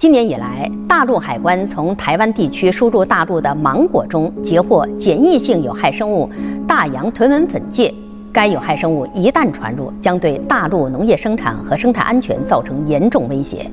今年以来，大陆海关从台湾地区输入大陆的芒果中截获检疫性有害生物大洋豚纹粉介。该有害生物一旦传入，将对大陆农业生产和生态安全造成严重威胁。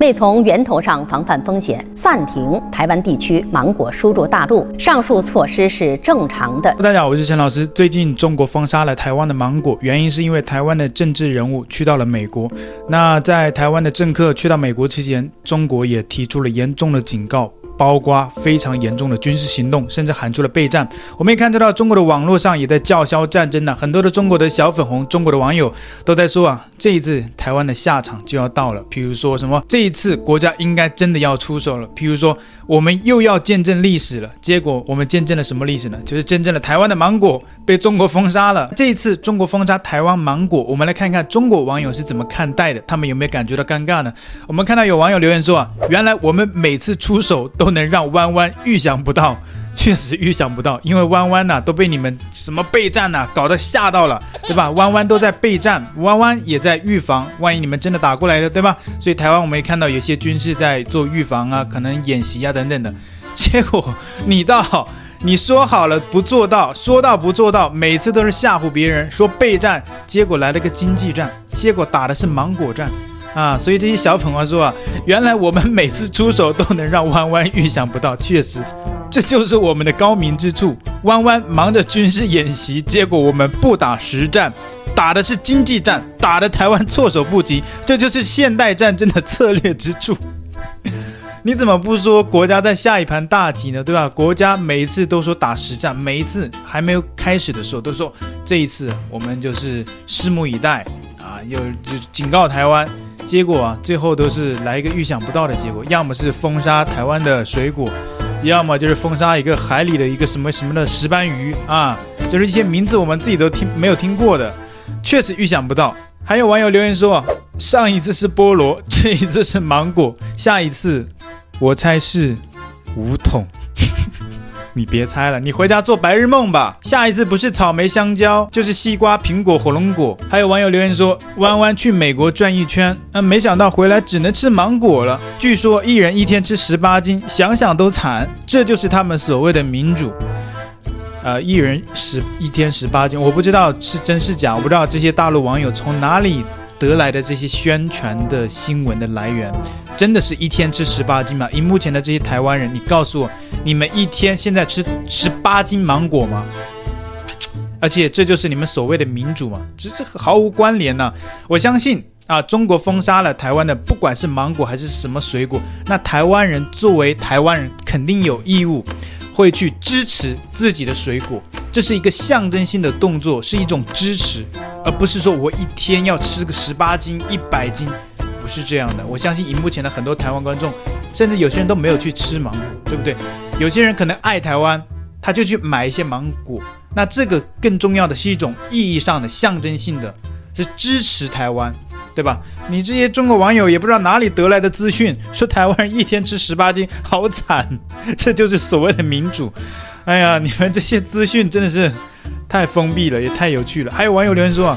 为从源头上防范风险，暂停台湾地区芒果输入大陆，上述措施是正常的。大家好，我是陈老师。最近中国封杀了台湾的芒果，原因是因为台湾的政治人物去到了美国。那在台湾的政客去到美国期间，中国也提出了严重的警告。包括非常严重的军事行动，甚至喊出了备战。我们也看得到，中国的网络上也在叫嚣战争呢。很多的中国的小粉红，中国的网友都在说啊，这一次台湾的下场就要到了。譬如说什么，这一次国家应该真的要出手了。譬如说，我们又要见证历史了。结果我们见证了什么历史呢？就是见证了台湾的芒果被中国封杀了。这一次中国封杀台湾芒果，我们来看看中国网友是怎么看待的，他们有没有感觉到尴尬呢？我们看到有网友留言说啊，原来我们每次出手都能让弯弯预想不到，确实预想不到，因为弯弯呐都被你们什么备战呐、啊、搞得吓到了，对吧？弯弯都在备战，弯弯也在预防，万一你们真的打过来了，对吧？所以台湾我们也看到有些军事在做预防啊，可能演习啊等等的。结果你倒，你说好了不做到，说到不做到，每次都是吓唬别人说备战，结果来了个经济战，结果打的是芒果战。啊，所以这些小粉红说啊，原来我们每次出手都能让弯弯预想不到，确实，这就是我们的高明之处。弯弯忙着军事演习，结果我们不打实战，打的是经济战，打得台湾措手不及，这就是现代战争的策略之处。你怎么不说国家在下一盘大棋呢？对吧？国家每一次都说打实战，每一次还没有开始的时候都说这一次我们就是拭目以待啊，又就警告台湾。结果啊，最后都是来一个预想不到的结果，要么是封杀台湾的水果，要么就是封杀一个海里的一个什么什么的石斑鱼啊，就是一些名字我们自己都听没有听过的，确实预想不到。还有网友留言说，上一次是菠萝，这一次是芒果，下一次我猜是梧桐。你别猜了，你回家做白日梦吧。下一次不是草莓、香蕉，就是西瓜、苹果、火龙果。还有网友留言说，弯弯去美国转一圈，嗯、没想到回来只能吃芒果了。据说一人一天吃十八斤，想想都惨。这就是他们所谓的民主。呃，一人十一天十八斤，我不知道是真是假，我不知道这些大陆网友从哪里得来的这些宣传的新闻的来源，真的是一天吃十八斤吗？荧幕前的这些台湾人，你告诉我。你们一天现在吃十八斤芒果吗？而且这就是你们所谓的民主吗？这是毫无关联呢！我相信啊，中国封杀了台湾的，不管是芒果还是什么水果，那台湾人作为台湾人，肯定有义务会去支持自己的水果。这是一个象征性的动作，是一种支持，而不是说我一天要吃个十八斤、一百斤。是这样的，我相信荧幕前的很多台湾观众，甚至有些人都没有去吃芒果，对不对？有些人可能爱台湾，他就去买一些芒果。那这个更重要的是一种意义上的象征性的，是支持台湾，对吧？你这些中国网友也不知道哪里得来的资讯，说台湾人一天吃十八斤，好惨，这就是所谓的民主。哎呀，你们这些资讯真的是太封闭了，也太有趣了。还有网友留言说。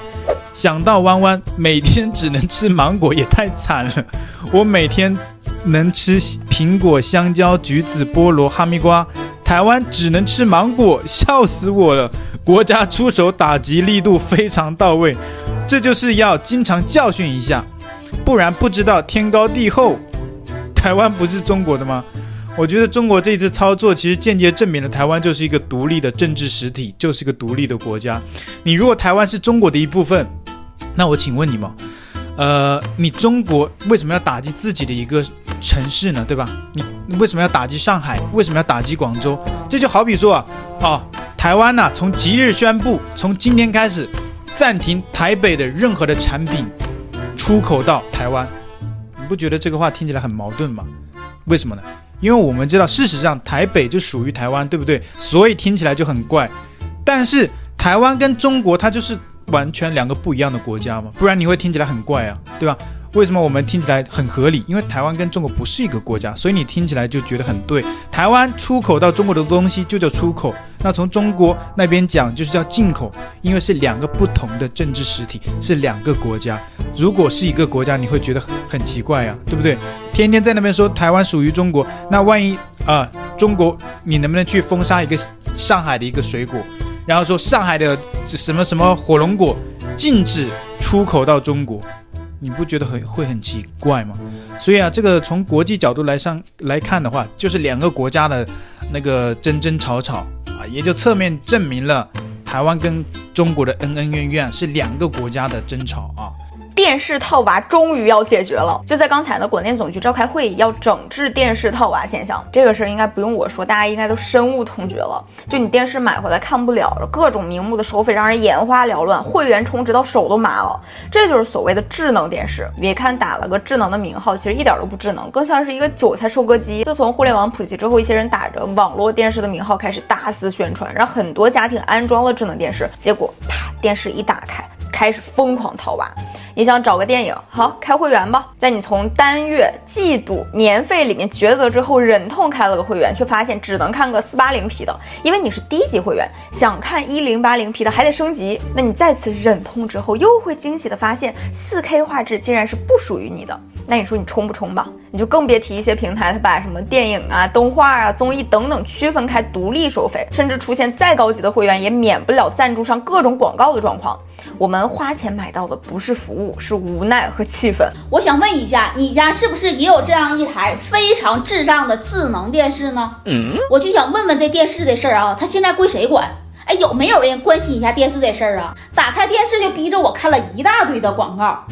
想到弯弯每天只能吃芒果也太惨了，我每天能吃苹果、香蕉、橘子、菠萝、哈密瓜，台湾只能吃芒果，笑死我了！国家出手打击力度非常到位，这就是要经常教训一下，不然不知道天高地厚。台湾不是中国的吗？我觉得中国这次操作其实间接证明了台湾就是一个独立的政治实体，就是一个独立的国家。你如果台湾是中国的一部分，那我请问你们，呃，你中国为什么要打击自己的一个城市呢？对吧？你为什么要打击上海？为什么要打击广州？这就好比说啊，哦，台湾呐，从即日宣布，从今天开始暂停台北的任何的产品出口到台湾。你不觉得这个话听起来很矛盾吗？为什么呢？因为我们知道，事实上台北就属于台湾，对不对？所以听起来就很怪。但是台湾跟中国，它就是。完全两个不一样的国家嘛，不然你会听起来很怪啊，对吧？为什么我们听起来很合理？因为台湾跟中国不是一个国家，所以你听起来就觉得很对。台湾出口到中国的东西就叫出口，那从中国那边讲就是叫进口，因为是两个不同的政治实体，是两个国家。如果是一个国家，你会觉得很很奇怪啊，对不对？天天在那边说台湾属于中国，那万一啊、中国你能不能去封杀一个上海的一个水果，然后说上海的什么什么火龙果禁止出口到中国？你不觉得很会很奇怪吗？所以啊，这个从国际角度来上来看的话，就是两个国家的那个争争吵吵啊，也就侧面证明了台湾跟中国的恩恩怨怨是两个国家的争吵啊。电视套娃终于要解决了，就在刚才呢，广电总局召开会议，要整治电视套娃现象。这个事儿应该不用我说，大家应该都深恶痛绝了。就你电视买回来看不了，各种名目的收费让人眼花缭乱，会员充值到手都麻了。这就是所谓的智能电视。别看打了个智能的名号，其实一点都不智能，更像是一个韭菜收割机。自从互联网普及之后，一些人打着网络电视的名号开始大肆宣传，让很多家庭安装了智能电视，结果啪，电视一打开，开始疯狂套娃。你想找个电影，好，开会员吧。在你从单月、季度、年费里面抉择之后，忍痛开了个会员，却发现只能看个四八零 P 的，因为你是低级会员。想看一零八零 P 的还得升级。那你再次忍痛之后，又会惊喜的发现四 K 画质竟然是不属于你的。那你说你充不充吧？你就更别提一些平台，它把什么电影啊、动画啊、综艺等等区分开独立收费，甚至出现再高级的会员也免不了赞助上各种广告的状况。我们花钱买到的不是服务，是无奈和气愤。我想问一下，你家是不是也有这样一台非常智障的智能电视呢？嗯，我就想问问这电视的事儿啊，它现在归谁管？哎，有没有人关心一下电视这事儿啊？打开电视就逼着我看了一大堆的广告，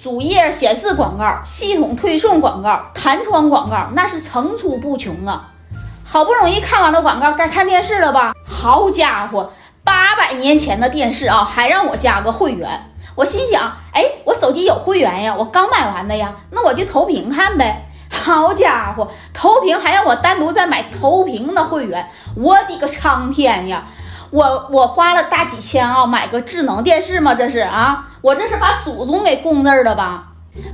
主页显示广告，系统推送广告，弹窗广告，那是层出不穷啊！好不容易看完了广告，该看电视了吧？好家伙！八百年前的电视啊，还让我加个会员。我心想，哎，我手机有会员呀，我刚买完的呀，那我就投屏看呗。好家伙，投屏还让我单独再买投屏的会员，我的个苍天呀！我我花了大几千啊，买个智能电视吗？这是啊，我这是把祖宗给供那儿了吧？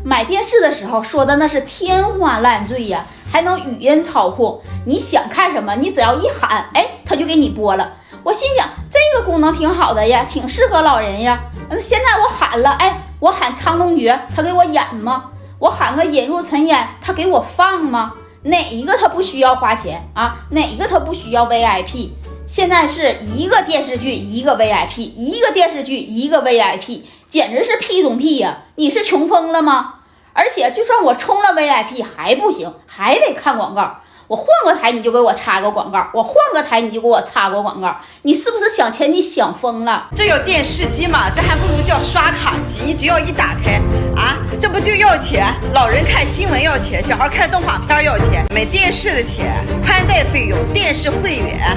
买电视的时候说的那是天花乱坠呀，还能语音操控，你想看什么，你只要一喊，哎，他就给你播了。我心想这个功能挺好的呀，挺适合老人呀。那现在我喊了，哎，我喊《苍龙诀》，他给我演吗？我喊个《引入尘烟》，他给我放吗？哪一个他不需要花钱啊？哪一个他不需要 VIP？现在是一个电视剧一个 VIP，一个电视剧一个 VIP，简直是屁中屁呀！你是穷疯了吗？而且就算我充了 VIP 还不行，还得看广告。我换个台你就给我插个广告，我换个台你就给我插个广告，你是不是想钱？你想疯了？这有电视机吗？这还不如叫刷卡机。你只要一打开啊，这不就要钱？老人看新闻要钱，小孩看动画片要钱，买电视的钱，宽带费用，电视会员，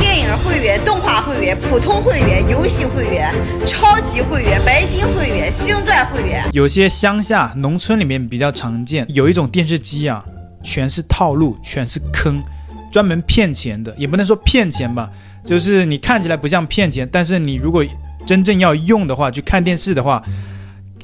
电影会员，动画会员，普通会员，游戏会员，超级会员，白金会员，星钻会员。有些乡下农村里面比较常见，有一种电视机啊。全是套路，全是坑，专门骗钱的，也不能说骗钱吧，就是你看起来不像骗钱，但是你如果真正要用的话，去看电视的话，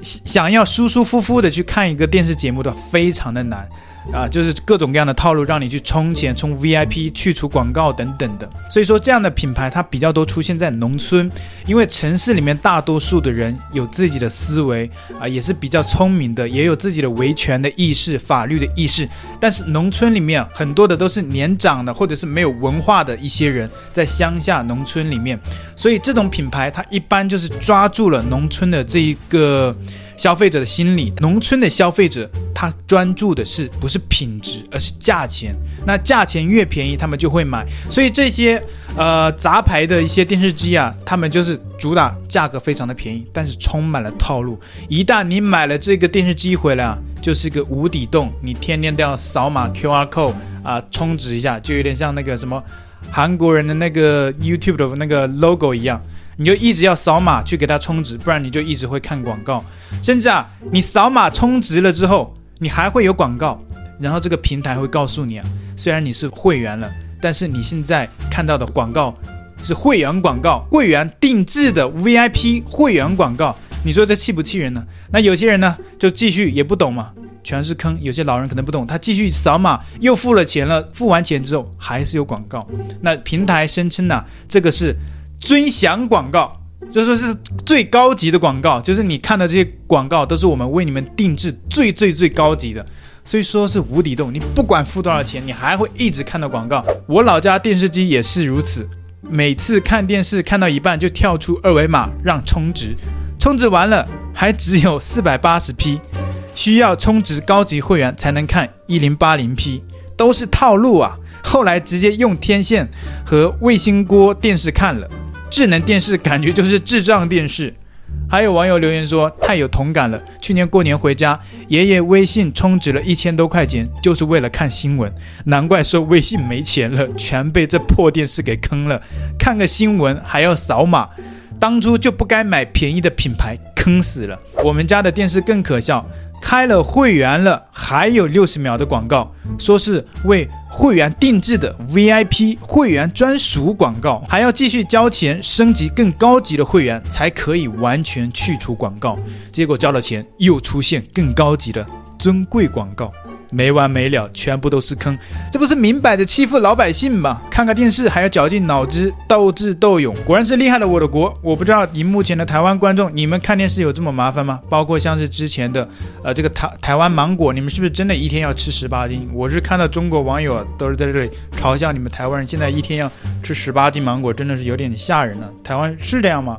想要舒舒服服的去看一个电视节目的，非常的难。啊，就是各种各样的套路，让你去充钱、充 VIP、去除广告等等的。所以说，这样的品牌它比较多出现在农村，因为城市里面大多数的人有自己的思维啊，也是比较聪明的，也有自己的维权的意识、法律的意识。但是农村里面很多的都是年长的，或者是没有文化的一些人，在乡下农村里面，所以这种品牌它一般就是抓住了农村的这一个。消费者的心理，农村的消费者他专注的是不是品质，而是价钱。那价钱越便宜，他们就会买。所以这些呃杂牌的一些电视机啊，他们就是主打价格非常的便宜，但是充满了套路。一旦你买了这个电视机回来啊，就是个无底洞，你天天都要扫码 QR code 啊，充值一下，就有点像那个什么韩国人的那个 YouTube 的那个 logo 一样。你就一直要扫码去给他充值，不然你就一直会看广告。甚至啊，你扫码充值了之后，你还会有广告。然后这个平台会告诉你啊，虽然你是会员了，但是你现在看到的广告是会员广告，会员定制的 VIP 会员广告。你说这气不气人呢？那有些人呢，就继续也不懂嘛，全是坑。有些老人可能不懂，他继续扫码，又付了钱了，付完钱之后还是有广告。那平台声称呢，这个是尊享广告，就说是最高级的广告，就是你看的这些广告都是我们为你们定制最最最高级的。所以说是无底洞，你不管付多少钱，你还会一直看到广告。我老家电视机也是如此，每次看电视看到一半就跳出二维码让充值，充值完了还只有四百八十 P，需要充值高级会员才能看一零八零 P，都是套路啊！后来直接用天线和卫星锅电视看了，智能电视感觉就是智障电视。还有网友留言说太有同感了。去年过年回家，爷爷微信充值了一千多块钱，就是为了看新闻。难怪说微信没钱了，全被这破电视给坑了。看个新闻还要扫码，当初就不该买便宜的品牌，坑死了。我们家的电视更可笑。开了会员了，还有六十秒的广告，说是为会员定制的 VIP 会员专属广告，还要继续交钱升级更高级的会员才可以完全去除广告。结果交了钱，又出现更高级的尊贵广告。没完没了，全部都是坑，这不是明摆着欺负老百姓吗？看个电视还要绞尽脑汁斗智斗勇，果然是厉害了我的国！我不知道荧幕前的台湾观众，你们看电视有这么麻烦吗？包括像是之前的，呃，这个台台湾芒果，你们是不是真的一天要吃十八斤？我是看到中国网友，都是在这里嘲笑你们台湾人，现在一天要吃十八斤芒果，真的是有点吓人了。台湾是这样吗？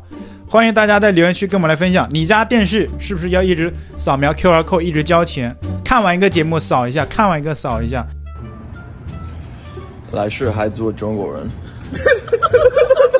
欢迎大家在留言区跟我们来分享，你家电视是不是要一直扫描 QR code，一直交钱？看完一个节目扫一下，看完一个扫一下。来世还做中国人。